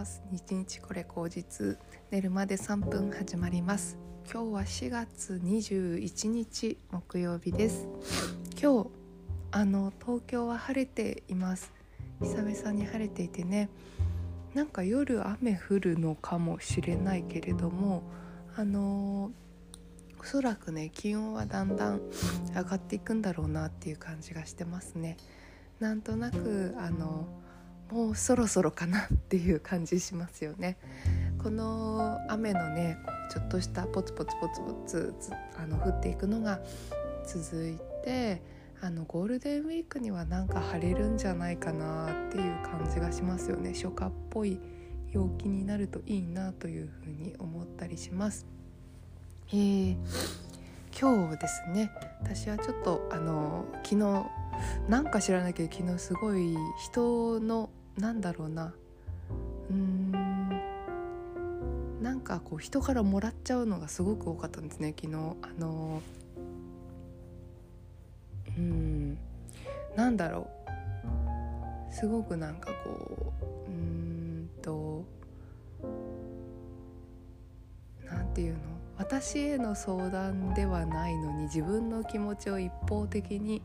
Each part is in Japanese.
ます。日日これ口実寝るまで3分始まります。今日は4月21日木曜日です。今日あの東京は晴れています。久々に晴れていてね。なんか夜雨降るのかもしれないけれどもあのおそらくね気温はだんだん上がっていくんだろうなっていう感じがしてますね。なんとなくあのもうそろそろかなっていう感じしますよね。この雨のねちょっとしたポツポツポツポツあの降っていくのが続いてあのゴールデンウィークにはなんか晴れるんじゃないかなっていう感じがしますよね初夏っぽい陽気になるといいなというふうに思ったりします。えー、今日ですね私はちょっとあの昨日なんか知らないけど昨日すごい人のなんだろうな。うーん。なんかこう人からもらっちゃうのがすごく多かったんですね昨日。あのうん。なんだろう。すごくなんかこううんとなんていうの？私への相談ではないのに自分の気持ちを一方的に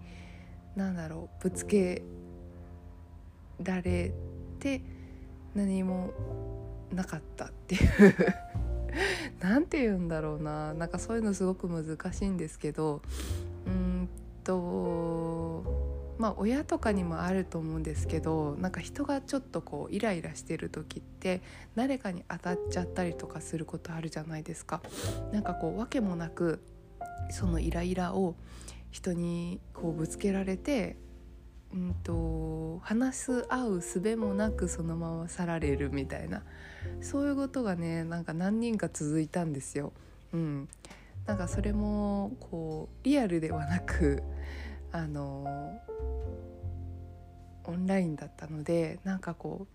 なんだろうぶつけられて何もなかったっていう。何て言うんだろうな。なんかそういうのすごく難しいんですけど。うんとまあ親とかにもあると思うんですけど。なんか人がちょっとこうイライラしてる時って誰かに当たっちゃったりとかすることあるじゃないですか。なんかこう訳もなくそのイライラを人にこうぶつけられてうんと話す合う術もなくそのまま去られるみたいな。そういうことがねなんか何人か続いたんですよ。うん、なんかそれもこうリアルではなく あのオンラインだったのでなんかこ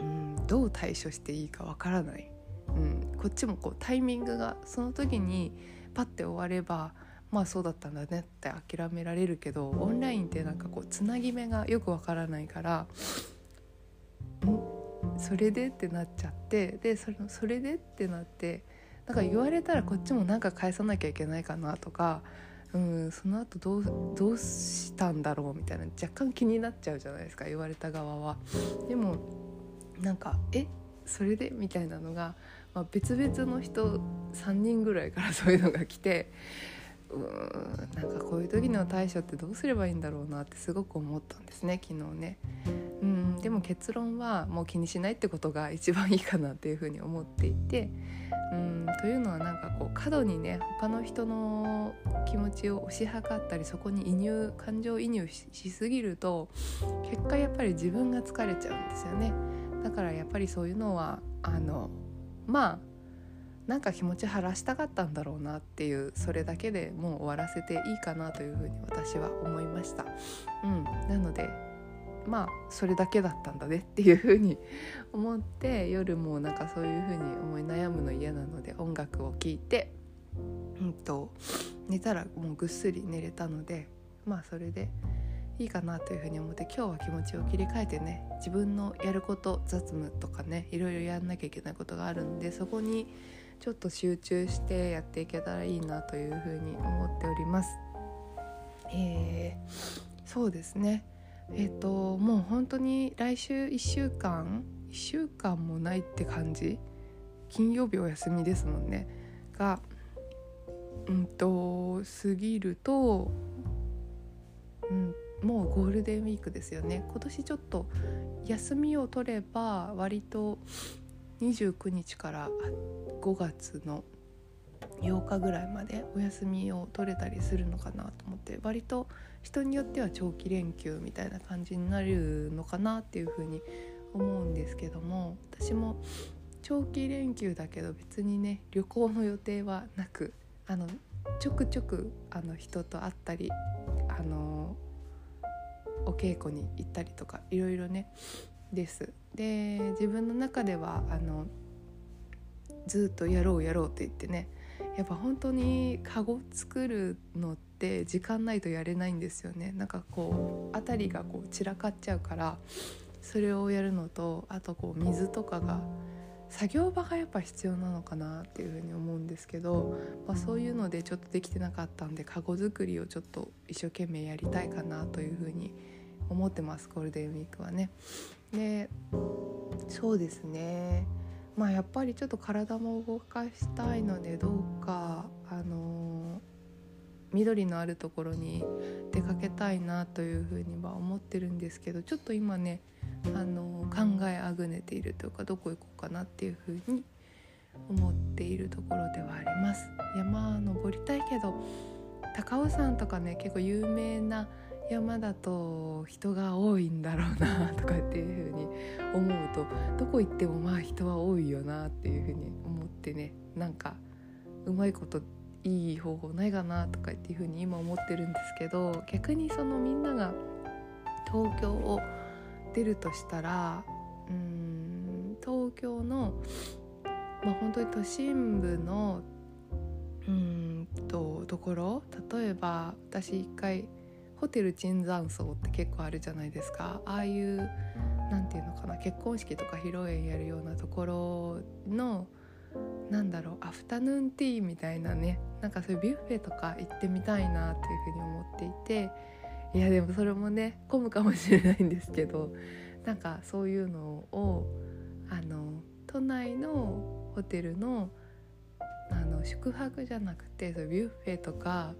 う、うん、どう対処していいかわからない、うん、こっちもこうタイミングがその時にパッて終わればまあそうだったんだねって諦められるけどオンラインってなんかこうつなぎ目がよくわからないからんそれでってなっちゃってでそれそれでってなってなんか言われたらこっちもなんか返さなきゃいけないかなとか、うん、その後どうどうしたんだろうみたいな若干気になっちゃうじゃないですか言われた側は。でもなんかえそれでみたいなのが、まあ、別々の人3人ぐらいからそういうのが来てうんなんかこういう時の対処ってどうすればいいんだろうなってすごく思ったんですね昨日ね。うんでも結論はもう気にしないってことが一番いいかなっていうふうに思っていてうんというのはなんかこう過度にね他の人の気持ちを推し量ったりそこに移入感情移入しすぎると結果やっぱり自分が疲れちゃうんですよね。だからやっぱりそういうのはあのまあなんか気持ち晴らしたかったんだろうなっていうそれだけでもう終わらせていいかなというふうに私は思いました。うん、なのでまあそれだけだったんだねっていうふうに思って夜もなんかそういうふうに思い悩むの嫌なので音楽を聴いて、うんと、寝たらもうぐっすり寝れたのでまあそれでいいかなというふうに思って今日は気持ちを切り替えてね自分のやること雑務とかねいろいろやんなきゃいけないことがあるんでそこにちょっと集中してやっていけたらいいなというふうに思っております。えー、そうですね。えっ、ー、ともう本当に来週1週間1週間もないって感じ？金曜日お休みですもんね。がうんと過ぎると、うん、もうゴールデンウィークですよね。今年ちょっと休みを取れば割と29日から5月の8日ぐらいまでお休みを取れたりするのかなと思って割と人によっては長期連休みたいな感じになるのかなっていうふうに思うんですけども私も長期連休だけど別にね旅行の予定はなくあのちょくちょくあの人と会ったりあのお稽古に行ったりとかいろいろねです。で自分の中ではあのずっとやろうやろうって言ってね。やっぱ本当にカゴ作るのって時間ないとやれないんですよね。なんかこう辺りがこう散らかっちゃうからそれをやるのとあとこう水とかが作業場がやっぱ必要なのかなっていうふうに思うんですけど、まあ、そういうのでちょっとできてなかったんでカゴ作りをちょっと一生懸命やりたいかなというふうに思ってますゴールデンウィークはね。でそうですね。まあやっぱりちょっと体も動かしたいのでどうかあの緑のあるところに出かけたいなというふうには思ってるんですけどちょっと今ねあの考えあぐねているというかどこ行こうかなっていうふうに思っているところではあります。山登りたいけど高尾山とかね結構有名な山だと人が多いんだろうなとかっていうふうに思うとどこ行ってもまあ人は多いよなっていうふうに思ってねなんかうまいこといい方法ないかなとかっていうふうに今思ってるんですけど逆にそのみんなが東京を出るとしたらうん東京の、まあ、本当に都心部のうんとところ例えば私一回ホテル椿山荘って結構あるじゃないですか。ああいう何て言うのかな結婚式とか披露宴やるようなところのなんだろうアフタヌーンティーみたいなねなんかそういうビュッフェとか行ってみたいなっていうふうに思っていて。いやでもそれもね混むかもしれないんですけどなんかそういうのをあの都内のホテルのあの宿泊じゃなくてそうビュッフェとか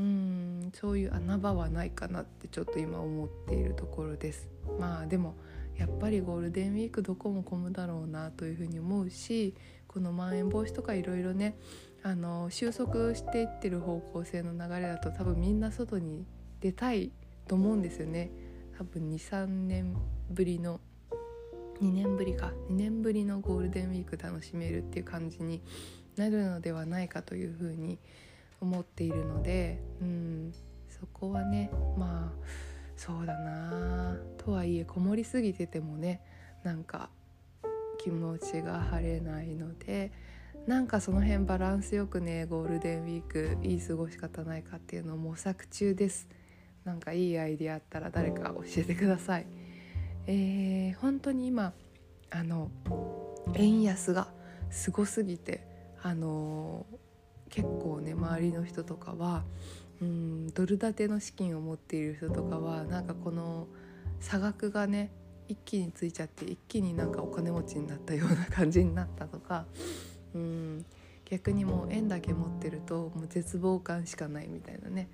うんそういう穴場はないかなってちょっと今思っているところです。まあでもやっぱりゴールデンウィークどこも混むだろうなというふうに思うしこのまん延防止とかいろいろねあの収束していってる方向性の流れだと多分みんな外に出たいと思うんですよね。多分23年ぶりの2年ぶりか。2年ぶりのゴールデンウィーク楽しめるっていう感じになるのではないかというふうに思います思っているので、うん、そこはねまあそうだな。とはいえこもりすぎててもねなんか気持ちが晴れないのでなんかその辺バランスよくねゴールデンウィークいい過ごし方ないかっていうのを模索中です。なんかいいアイディアあったら誰か教えてください。えー、本当に今あの円安がすごすぎてあの結構ね周りの人とかはうんドル建ての資金を持っている人とかはなんかこの差額がね一気についちゃって一気になんかお金持ちになったような感じになったとかうん逆にもう円だけ持ってるともう絶望感しかないみたいなね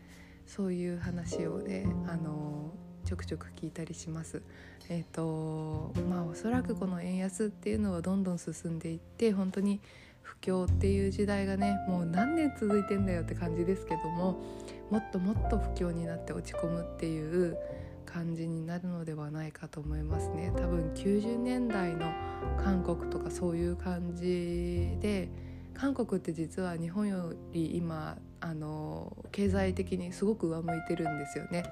そういう話をねあのちょくちょく聞いたりします。えーとまあ、おそらくこの円安っていうのはどんどん進んでいって本当に不況っていう時代がねもう何年続いてんだよって感じですけどももっともっと不況になって落ち込むっていう感じになるのではないかと思いますね。多分90年代の韓国とかそういう感じで韓国って実は日本より今あの経済的にすごく上向いてるんですよね。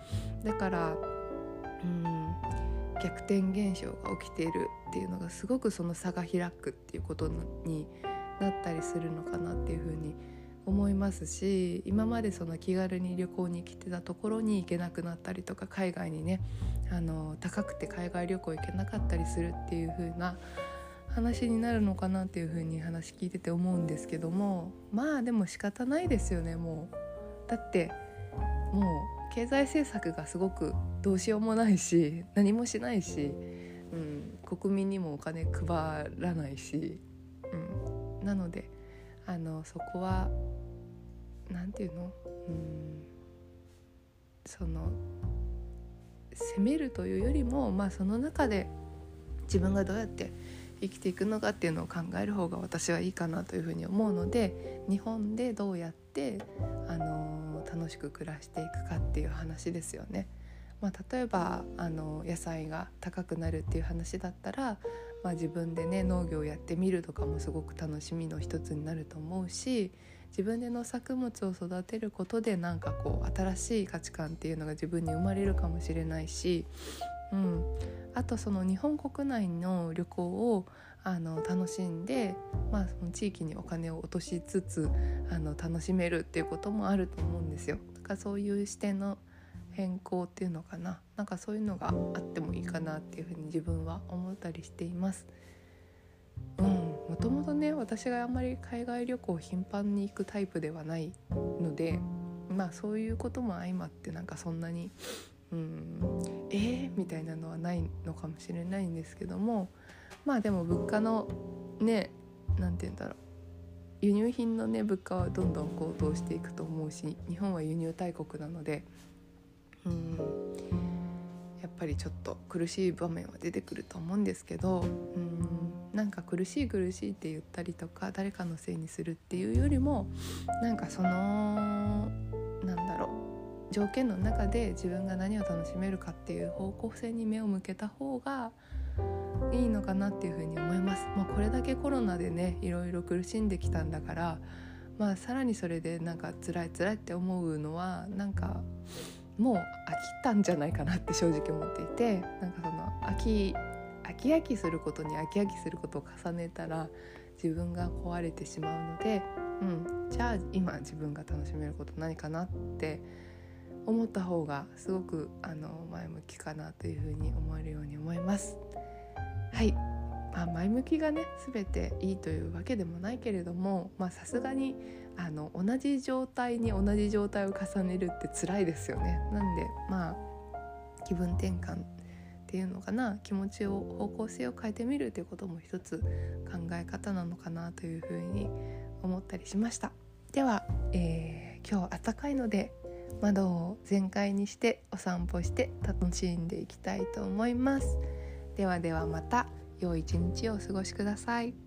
だからうん逆転現象が起きているっていうのがすごくその差が開くっていうことになったりするのかなっていうふうに思いますし今までその気軽に旅行に来てたところに行けなくなったりとか海外にねあの高くて海外旅行行けなかったりするっていう風な話になるのかなっていう風に話聞いてて思うんですけどもまあでも仕方ないですよねもう。だってもう経済政策がすごくどうしようもないし何もしないし、うん、国民にもお金配らないし、なのであのそこは何て言うの？うんその責めるというよりも、まあ、その中で自分がどうやって生きていくのかっていうのを考える方が私はいいかなというふうに思うので日本でどうやって、あの楽しく暮らしていくかっていう話ですよね。まあ、例えばあの野菜が高くなるっていう話だったら、まあ、自分でね農業やってみるとかもすごく楽しみの一つになると思うし自分で農作物を育てることでなんかこう新しい価値観っていうのが自分に生まれるかもしれないし、うん、あとその日本国内の旅行をあの楽しんで、まあ、その地域にお金を落としつつあの楽しめるっていうこともあると思うんですよ。だからそういう視点の変更っていうのかな。なんかそういうのがあってもいいかなっていうふうに自分は思ったりしています。うん、もともとね私があんまり海外旅行頻繁に行くタイプではないのでまあそういうことも相まってなんかそんなにうんえー、みたいなのはないのかもしれないんですけどもまあでも物価のね何て言うんだろう。輸入品のね物価はどんどん高騰していくと思うし日本は輸入大国なのでうん。やっぱりちょっと苦しい場面は出てくると思うんですけどうん。なんか苦しい苦しいって言ったりとか誰かのせいにするっていうよりもなんかそのなんだろう。条件の中で自分が何を楽しめるかっていう方向性に目を向けた方がいいのかなっていうふうに思います。まあ、これだけコロナでねいろいろ苦しんできたんだからまあさらにそれでなんか辛い辛いって思うのはなんかもう飽きたんじゃないかなって正直思っていてなんかその飽き飽き飽きすることに飽き飽きすることを重ねたら自分が壊れてしまうので、うん、じゃあ今自分が楽しめること何かなって思った方がすごくあの前向きかなというふうに思えるように思います。はいまあ、前向きがね全ていいというわけでもないけれどもさすがにあの同じ状態に同じ状態を重ねるって辛いですよね。なんでまあ気分転換っていうのかな気持ちを方向性を変えてみるということも一つ考え方なのかなというふうに思ったりしました。では、えー、今日暖かいので窓を全開にしてお散歩して楽しんでいきたいと思います。ではではまた。良い一日をお過ごしください。